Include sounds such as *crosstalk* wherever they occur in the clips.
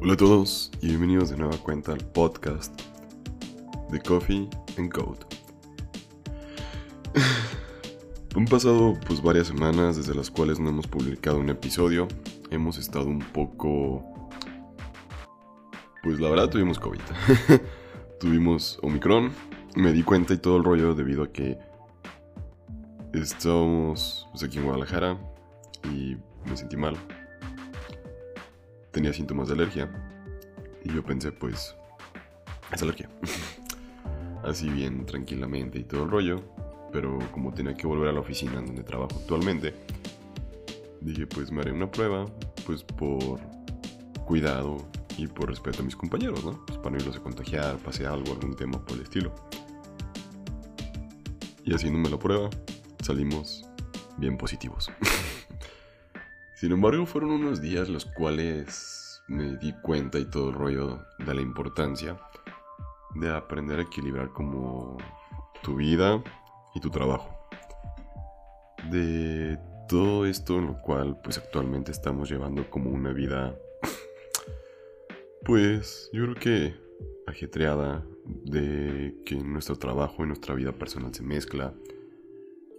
Hola a todos y bienvenidos de nueva cuenta al podcast de Coffee and Code. *sighs* Han pasado pues varias semanas desde las cuales no hemos publicado un episodio. Hemos estado un poco... Pues la verdad tuvimos COVID. *laughs* tuvimos Omicron. Me di cuenta y todo el rollo debido a que estábamos pues, aquí en Guadalajara y me sentí mal tenía síntomas de alergia. Y yo pensé, pues, es alergia. *laughs* Así bien tranquilamente y todo el rollo. Pero como tenía que volver a la oficina donde trabajo actualmente, dije, pues me haré una prueba, pues por cuidado y por respeto a mis compañeros, ¿no? Pues para no irlos a contagiar, pase algo, algún tema por el estilo. Y haciéndome la prueba, salimos bien positivos. *laughs* Sin embargo, fueron unos días los cuales me di cuenta y todo el rollo de la importancia de aprender a equilibrar como tu vida y tu trabajo. De todo esto en lo cual pues actualmente estamos llevando como una vida pues yo creo que ajetreada de que nuestro trabajo y nuestra vida personal se mezcla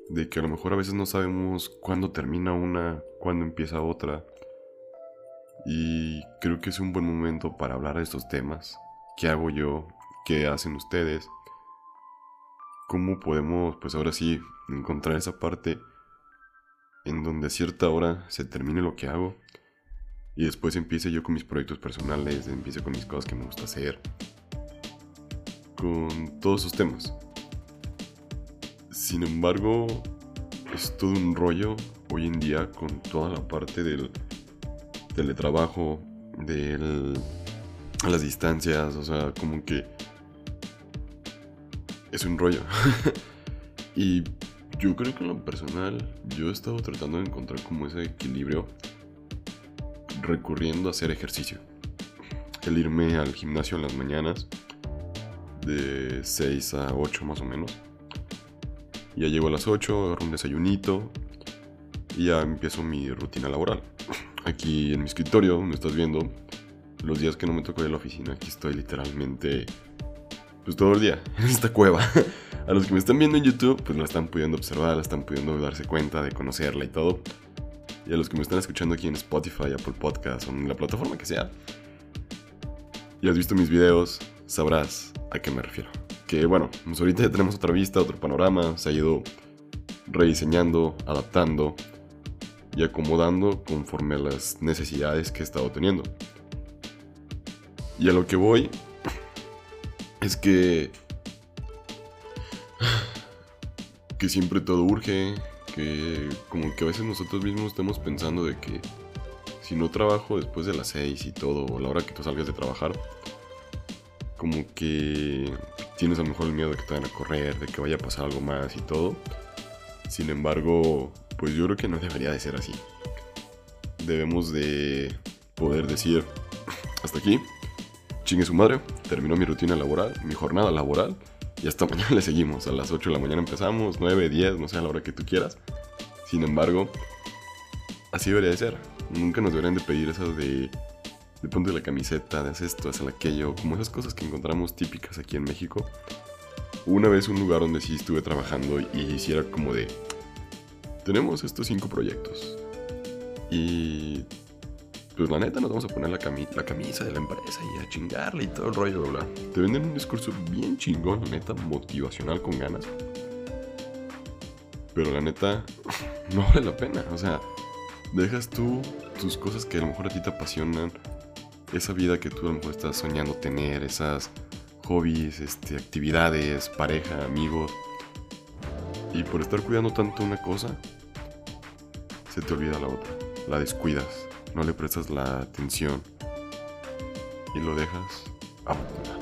de que a lo mejor a veces no sabemos cuándo termina una, cuándo empieza otra. Y creo que es un buen momento para hablar de estos temas. ¿Qué hago yo? ¿Qué hacen ustedes? ¿Cómo podemos, pues ahora sí, encontrar esa parte en donde a cierta hora se termine lo que hago y después empiece yo con mis proyectos personales, empiece con mis cosas que me gusta hacer, con todos esos temas. Sin embargo, es todo un rollo hoy en día con toda la parte del teletrabajo, de las distancias, o sea, como que es un rollo. *laughs* y yo creo que en lo personal yo he estado tratando de encontrar como ese equilibrio recurriendo a hacer ejercicio. El irme al gimnasio en las mañanas de 6 a 8 más o menos ya llego a las 8, agarro un desayunito y ya empiezo mi rutina laboral. Aquí en mi escritorio, me estás viendo, los días que no me toco ir a la oficina, aquí estoy literalmente pues todo el día *laughs* en esta cueva. A los que me están viendo en YouTube, pues la están pudiendo observar, la están pudiendo darse cuenta de conocerla y todo. Y a los que me están escuchando aquí en Spotify, Apple Podcast o en la plataforma que sea, y has visto mis videos, sabrás a qué me refiero que bueno, pues ahorita ya tenemos otra vista, otro panorama, se ha ido rediseñando, adaptando y acomodando conforme a las necesidades que he estado teniendo. Y a lo que voy es que que siempre todo urge, que como que a veces nosotros mismos estamos pensando de que si no trabajo después de las 6 y todo, o la hora que tú salgas de trabajar, como que tienes a lo mejor el miedo de que te vayan a correr, de que vaya a pasar algo más y todo. Sin embargo, pues yo creo que no debería de ser así. Debemos de poder decir, hasta aquí, chingue su madre, terminó mi rutina laboral, mi jornada laboral, y hasta *laughs* mañana le seguimos. A las 8 de la mañana empezamos, 9, 10, no sé, a la hora que tú quieras. Sin embargo, así debería de ser. Nunca nos deberían de pedir eso de de ponte la camiseta, de hacer esto, hacer aquello, como esas cosas que encontramos típicas aquí en México. Una vez un lugar donde sí estuve trabajando y hiciera como de, tenemos estos cinco proyectos. Y pues la neta nos vamos a poner la, la camisa de la empresa y a chingarle y todo el rollo, bla, Te venden un discurso bien chingón, la neta, motivacional con ganas. Pero la neta, *laughs* no vale la pena. O sea, dejas tú tus cosas que a lo mejor a ti te apasionan esa vida que tú a lo mejor estás soñando tener, esas hobbies, este, actividades, pareja, amigos. Y por estar cuidando tanto una cosa, se te olvida la otra. La descuidas, no le prestas la atención y lo dejas abandonado.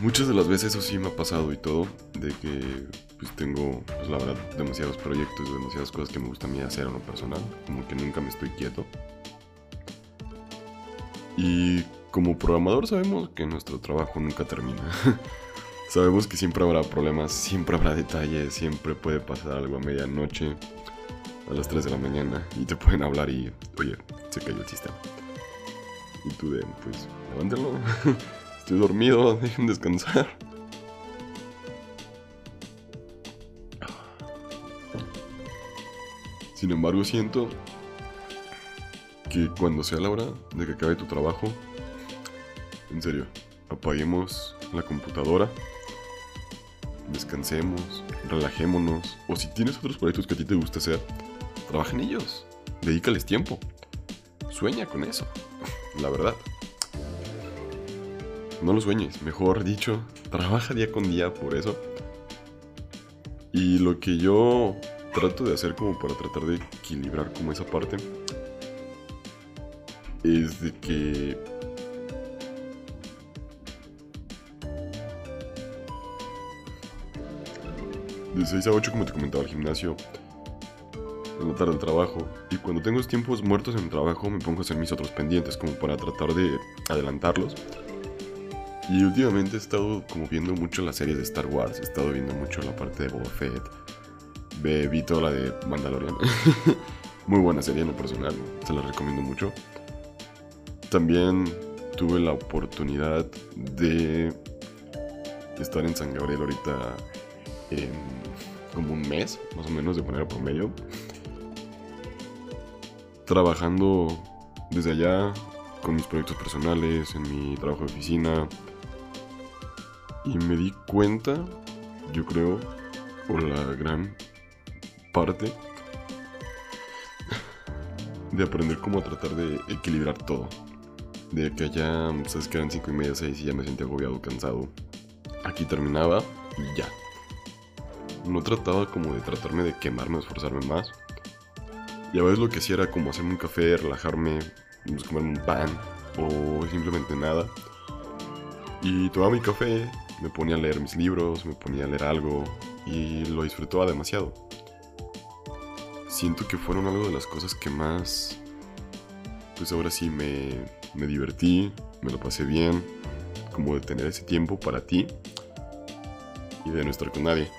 Muchas de las veces eso sí me ha pasado y todo, de que pues tengo, pues la verdad, demasiados proyectos, demasiadas cosas que me gusta a mí hacer en lo personal, como que nunca me estoy quieto. Y como programador sabemos que nuestro trabajo nunca termina. *laughs* sabemos que siempre habrá problemas, siempre habrá detalles, siempre puede pasar algo a medianoche. a las 3 de la mañana y te pueden hablar y, oye, se cayó el sistema. Y tú de, pues, levántenlo. *laughs* Estoy dormido, *laughs* dejen descansar. Sin embargo, siento que cuando sea la hora de que acabe tu trabajo, en serio, apaguemos la computadora, descansemos, relajémonos, o si tienes otros proyectos que a ti te gusta hacer, trabaja en ellos, dedícales tiempo, sueña con eso, *laughs* la verdad. No lo sueñes, mejor dicho, *laughs* trabaja día con día por eso. Y lo que yo trato de hacer como para tratar de equilibrar como esa parte es de que de 6 a 8 como te comentaba al gimnasio en la tarde al trabajo. Y cuando tengo tiempos muertos en el trabajo me pongo a hacer mis otros pendientes como para tratar de adelantarlos. Y últimamente he estado como viendo mucho las series de Star Wars he estado viendo mucho la parte de Boba Fett vi toda la de Mandalorian. *laughs* Muy buena serie en lo personal se la recomiendo mucho. También tuve la oportunidad de estar en San Gabriel ahorita en como un mes, más o menos, de manera promedio. Trabajando desde allá con mis proyectos personales, en mi trabajo de oficina. Y me di cuenta, yo creo, por la gran parte, *laughs* de aprender cómo tratar de equilibrar todo de que allá, sabes que eran 5 y media, 6 y ya me sentía agobiado, cansado. Aquí terminaba y ya. No trataba como de tratarme de quemarme o esforzarme más. Y a veces lo que hacía era como hacerme un café, relajarme, pues, comerme un pan o simplemente nada. Y tomaba mi café, me ponía a leer mis libros, me ponía a leer algo y lo disfrutaba demasiado. Siento que fueron algo de las cosas que más, pues ahora sí me, me divertí, me lo pasé bien, como de tener ese tiempo para ti y de no estar con nadie.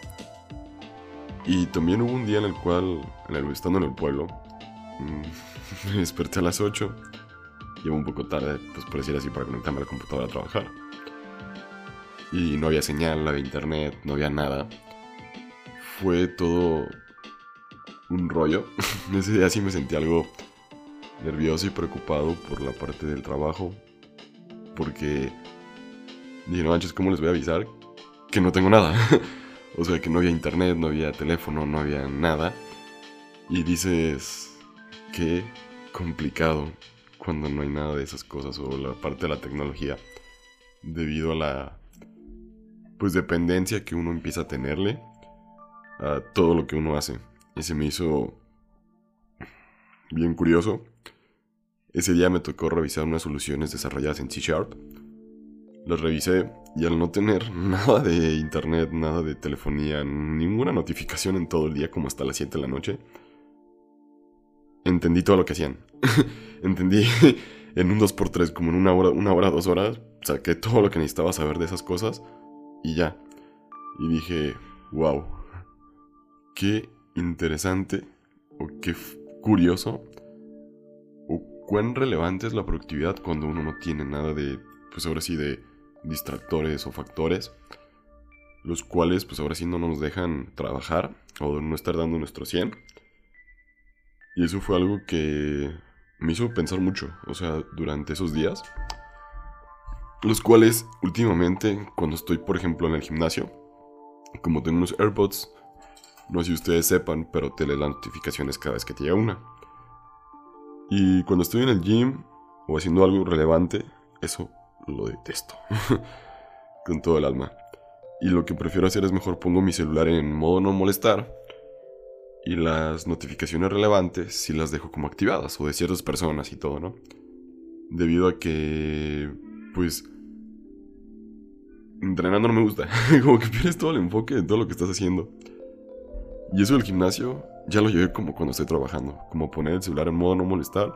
Y también hubo un día en el cual, en el, estando en el pueblo, mm, *laughs* me desperté a las 8, llevo un poco tarde, pues por decir así, para conectarme a la computadora a trabajar. Y no había señal, no había internet, no había nada. Fue todo un rollo. *laughs* Ese día sí me sentí algo nervioso y preocupado por la parte del trabajo. Porque dije, no manches, ¿cómo les voy a avisar que no tengo nada? *laughs* o sea, que no había internet, no había teléfono, no había nada. Y dices, qué complicado cuando no hay nada de esas cosas o la parte de la tecnología debido a la pues dependencia que uno empieza a tenerle a todo lo que uno hace. Y se me hizo bien curioso ese día me tocó revisar unas soluciones desarrolladas en C Sharp. Las revisé y al no tener *laughs* nada de internet, nada de telefonía, ninguna notificación en todo el día como hasta las 7 de la noche, entendí todo lo que hacían. *laughs* entendí *laughs* en un 2x3, como en una hora, una hora, dos horas, saqué todo lo que necesitaba saber de esas cosas y ya. Y dije, wow, qué interesante o qué curioso cuán relevante es la productividad cuando uno no tiene nada de, pues ahora sí, de distractores o factores, los cuales pues ahora sí no nos dejan trabajar o no estar dando nuestro 100. Y eso fue algo que me hizo pensar mucho, o sea, durante esos días, los cuales últimamente cuando estoy, por ejemplo, en el gimnasio, como tengo unos AirPods, no sé si ustedes sepan, pero te lee las notificaciones cada vez que te llega una. Y cuando estoy en el gym o haciendo algo relevante, eso lo detesto. *laughs* Con todo el alma. Y lo que prefiero hacer es mejor pongo mi celular en modo no molestar. Y las notificaciones relevantes si las dejo como activadas o de ciertas personas y todo, ¿no? Debido a que, pues, entrenando no me gusta. *laughs* como que pierdes todo el enfoque de todo lo que estás haciendo. Y eso del gimnasio ya lo llevé como cuando estoy trabajando, como poner el celular en modo no molestar.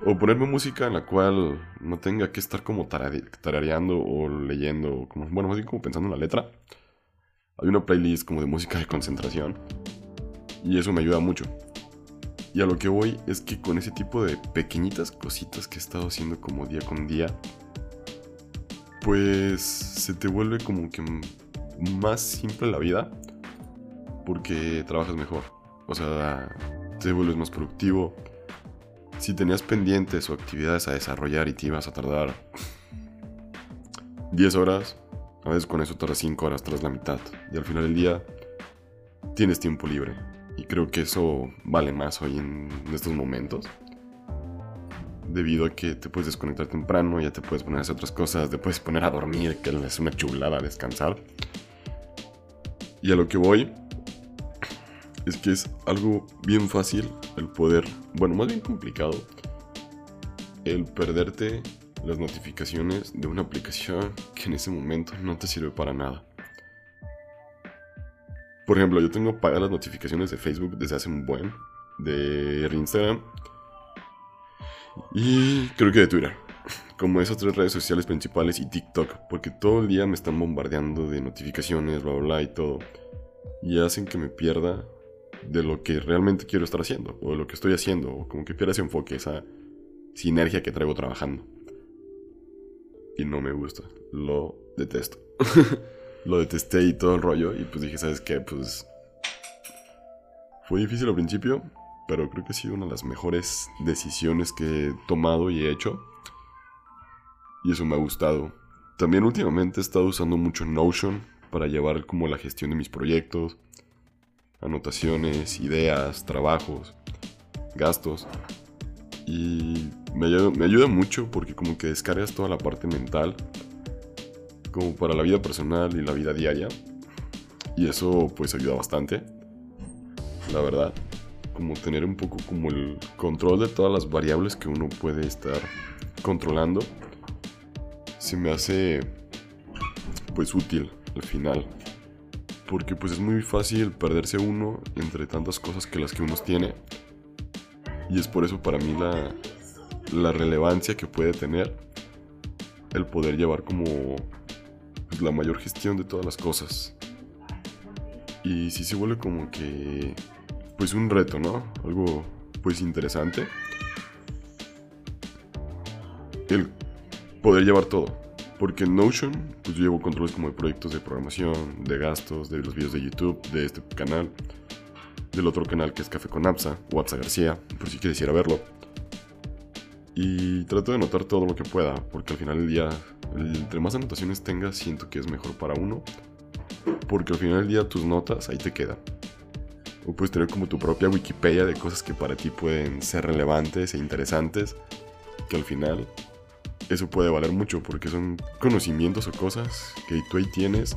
O ponerme música en la cual no tenga que estar como tarareando o leyendo, como, bueno, más bien como pensando en la letra. Hay una playlist como de música de concentración. Y eso me ayuda mucho. Y a lo que voy es que con ese tipo de pequeñitas cositas que he estado haciendo como día con día, pues se te vuelve como que más simple la vida porque trabajas mejor. O sea, te vuelves más productivo. Si tenías pendientes o actividades a desarrollar y te ibas a tardar 10 horas, a veces con eso tardas 5 horas tras la mitad. Y al final del día tienes tiempo libre. Y creo que eso vale más hoy en estos momentos. Debido a que te puedes desconectar temprano, ya te puedes poner a hacer otras cosas, te puedes poner a dormir, que es una chulada descansar. Y a lo que voy es que es algo bien fácil el poder, bueno, más bien complicado, el perderte las notificaciones de una aplicación que en ese momento no te sirve para nada. Por ejemplo, yo tengo pagadas las notificaciones de Facebook desde hace un buen, de Instagram y creo que de Twitter. Como esas tres redes sociales principales y TikTok, porque todo el día me están bombardeando de notificaciones, bla, bla, bla y todo. Y hacen que me pierda de lo que realmente quiero estar haciendo, o de lo que estoy haciendo, o como que pierda ese enfoque, esa sinergia que traigo trabajando. Y no me gusta, lo detesto. *laughs* lo detesté y todo el rollo. Y pues dije, ¿sabes qué? Pues fue difícil al principio, pero creo que ha sido una de las mejores decisiones que he tomado y he hecho. Y eso me ha gustado. También últimamente he estado usando mucho Notion para llevar como la gestión de mis proyectos, anotaciones, ideas, trabajos, gastos. Y me ayuda, me ayuda mucho porque como que descargas toda la parte mental como para la vida personal y la vida diaria. Y eso pues ayuda bastante, la verdad. Como tener un poco como el control de todas las variables que uno puede estar controlando. Se me hace pues útil al final. Porque pues es muy fácil perderse uno entre tantas cosas que las que uno tiene. Y es por eso para mí la, la relevancia que puede tener el poder llevar como pues, la mayor gestión de todas las cosas. Y si se vuelve como que, pues un reto, ¿no? Algo, pues interesante. El poder llevar todo. Porque en Notion, pues llevo controles como de proyectos de programación, de gastos, de los videos de YouTube, de este canal, del otro canal que es Café con Apsa, o García, por si quieres ir a verlo. Y trato de anotar todo lo que pueda, porque al final del día entre más anotaciones tengas, siento que es mejor para uno. Porque al final del día tus notas ahí te quedan. O puedes tener como tu propia Wikipedia de cosas que para ti pueden ser relevantes e interesantes. Que al final eso puede valer mucho porque son conocimientos o cosas que tú ahí tienes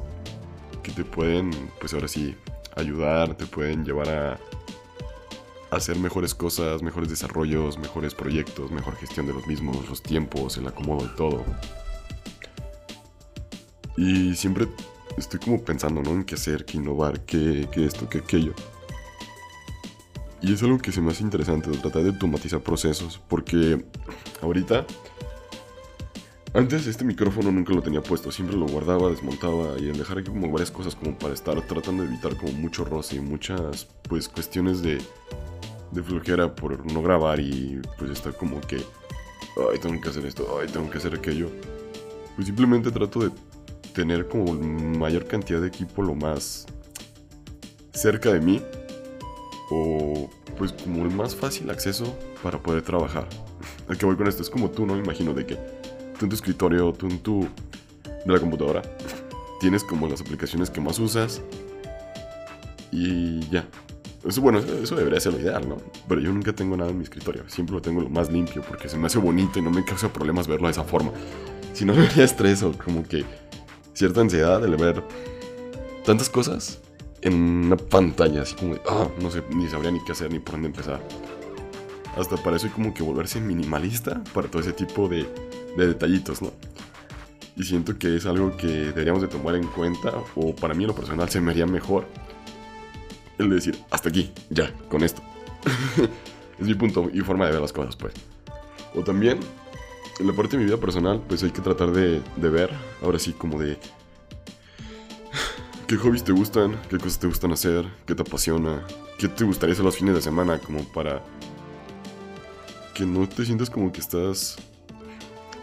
que te pueden, pues ahora sí, ayudar, te pueden llevar a hacer mejores cosas, mejores desarrollos, mejores proyectos, mejor gestión de los mismos, los tiempos, el acomodo de todo. Y siempre estoy como pensando, ¿no? En qué hacer, qué innovar, qué, esto, qué aquello. Y es algo que se me hace interesante, tratar de automatizar procesos, porque ahorita, antes este micrófono nunca lo tenía puesto, siempre lo guardaba, desmontaba y en dejar aquí como varias cosas como para estar tratando de evitar como mucho roce y muchas pues cuestiones de, de flojera por no grabar y pues estar como que, ay, tengo que hacer esto, ay, tengo que hacer aquello. Pues simplemente trato de tener como mayor cantidad de equipo lo más cerca de mí o pues como el más fácil acceso para poder trabajar. *laughs* ¿A qué voy con esto? Es como tú, ¿no? Imagino de que tú en tu escritorio, tú en tu de la computadora tienes como las aplicaciones que más usas y ya. Eso, bueno, eso debería ser lo ideal, ¿no? Pero yo nunca tengo nada en mi escritorio. Siempre lo tengo lo más limpio porque se me hace bonito y no me causa problemas verlo de esa forma. Si no, *laughs* me haría estrés o como que cierta ansiedad de ver tantas cosas en una pantalla, así como ah, no sé, ni sabría ni qué hacer ni por dónde empezar. Hasta para eso hay como que volverse minimalista para todo ese tipo de, de detallitos, ¿no? Y siento que es algo que deberíamos de tomar en cuenta, o para mí en lo personal se me haría mejor el de decir, hasta aquí, ya, con esto. *laughs* es mi punto y forma de ver las cosas, pues. O también en la parte de mi vida personal, pues hay que tratar de, ver, ahora sí, como de qué hobbies te gustan, qué cosas te gustan hacer, qué te apasiona, qué te gustaría hacer los fines de semana, como para que no te sientas como que estás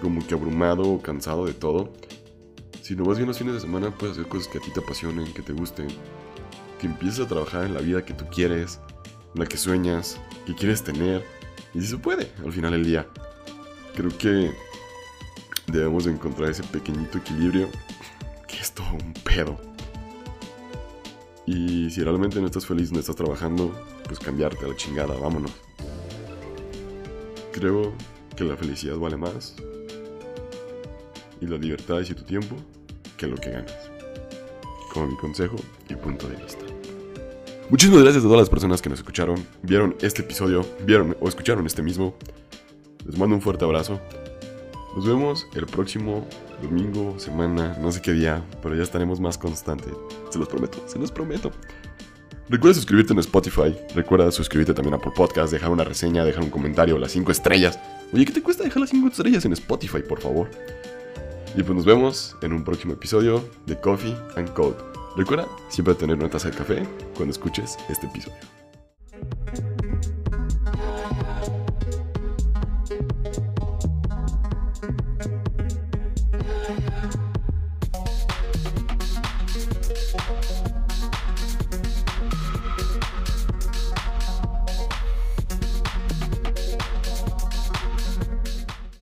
como que abrumado o cansado de todo. Si no vas bien los fines de semana, puedes hacer cosas que a ti te apasionen, que te gusten. Que empieces a trabajar en la vida que tú quieres, la que sueñas, que quieres tener. Y si se puede, al final del día. Creo que debemos de encontrar ese pequeñito equilibrio que es todo un pedo. Y si realmente no estás feliz, no estás trabajando, pues cambiarte a la chingada, vámonos. Creo que la felicidad vale más y la libertad y tu tiempo que lo que ganas. Como mi consejo y punto de vista. Muchísimas gracias a todas las personas que nos escucharon, vieron este episodio, vieron o escucharon este mismo. Les mando un fuerte abrazo. Nos vemos el próximo domingo, semana, no sé qué día, pero ya estaremos más constantes. Se los prometo, se los prometo. Recuerda suscribirte en Spotify, recuerda suscribirte también a por podcast, dejar una reseña, dejar un comentario, las 5 estrellas. Oye, ¿qué te cuesta dejar las 5 estrellas en Spotify, por favor? Y pues nos vemos en un próximo episodio de Coffee and Code. Recuerda siempre tener una taza de café cuando escuches este episodio.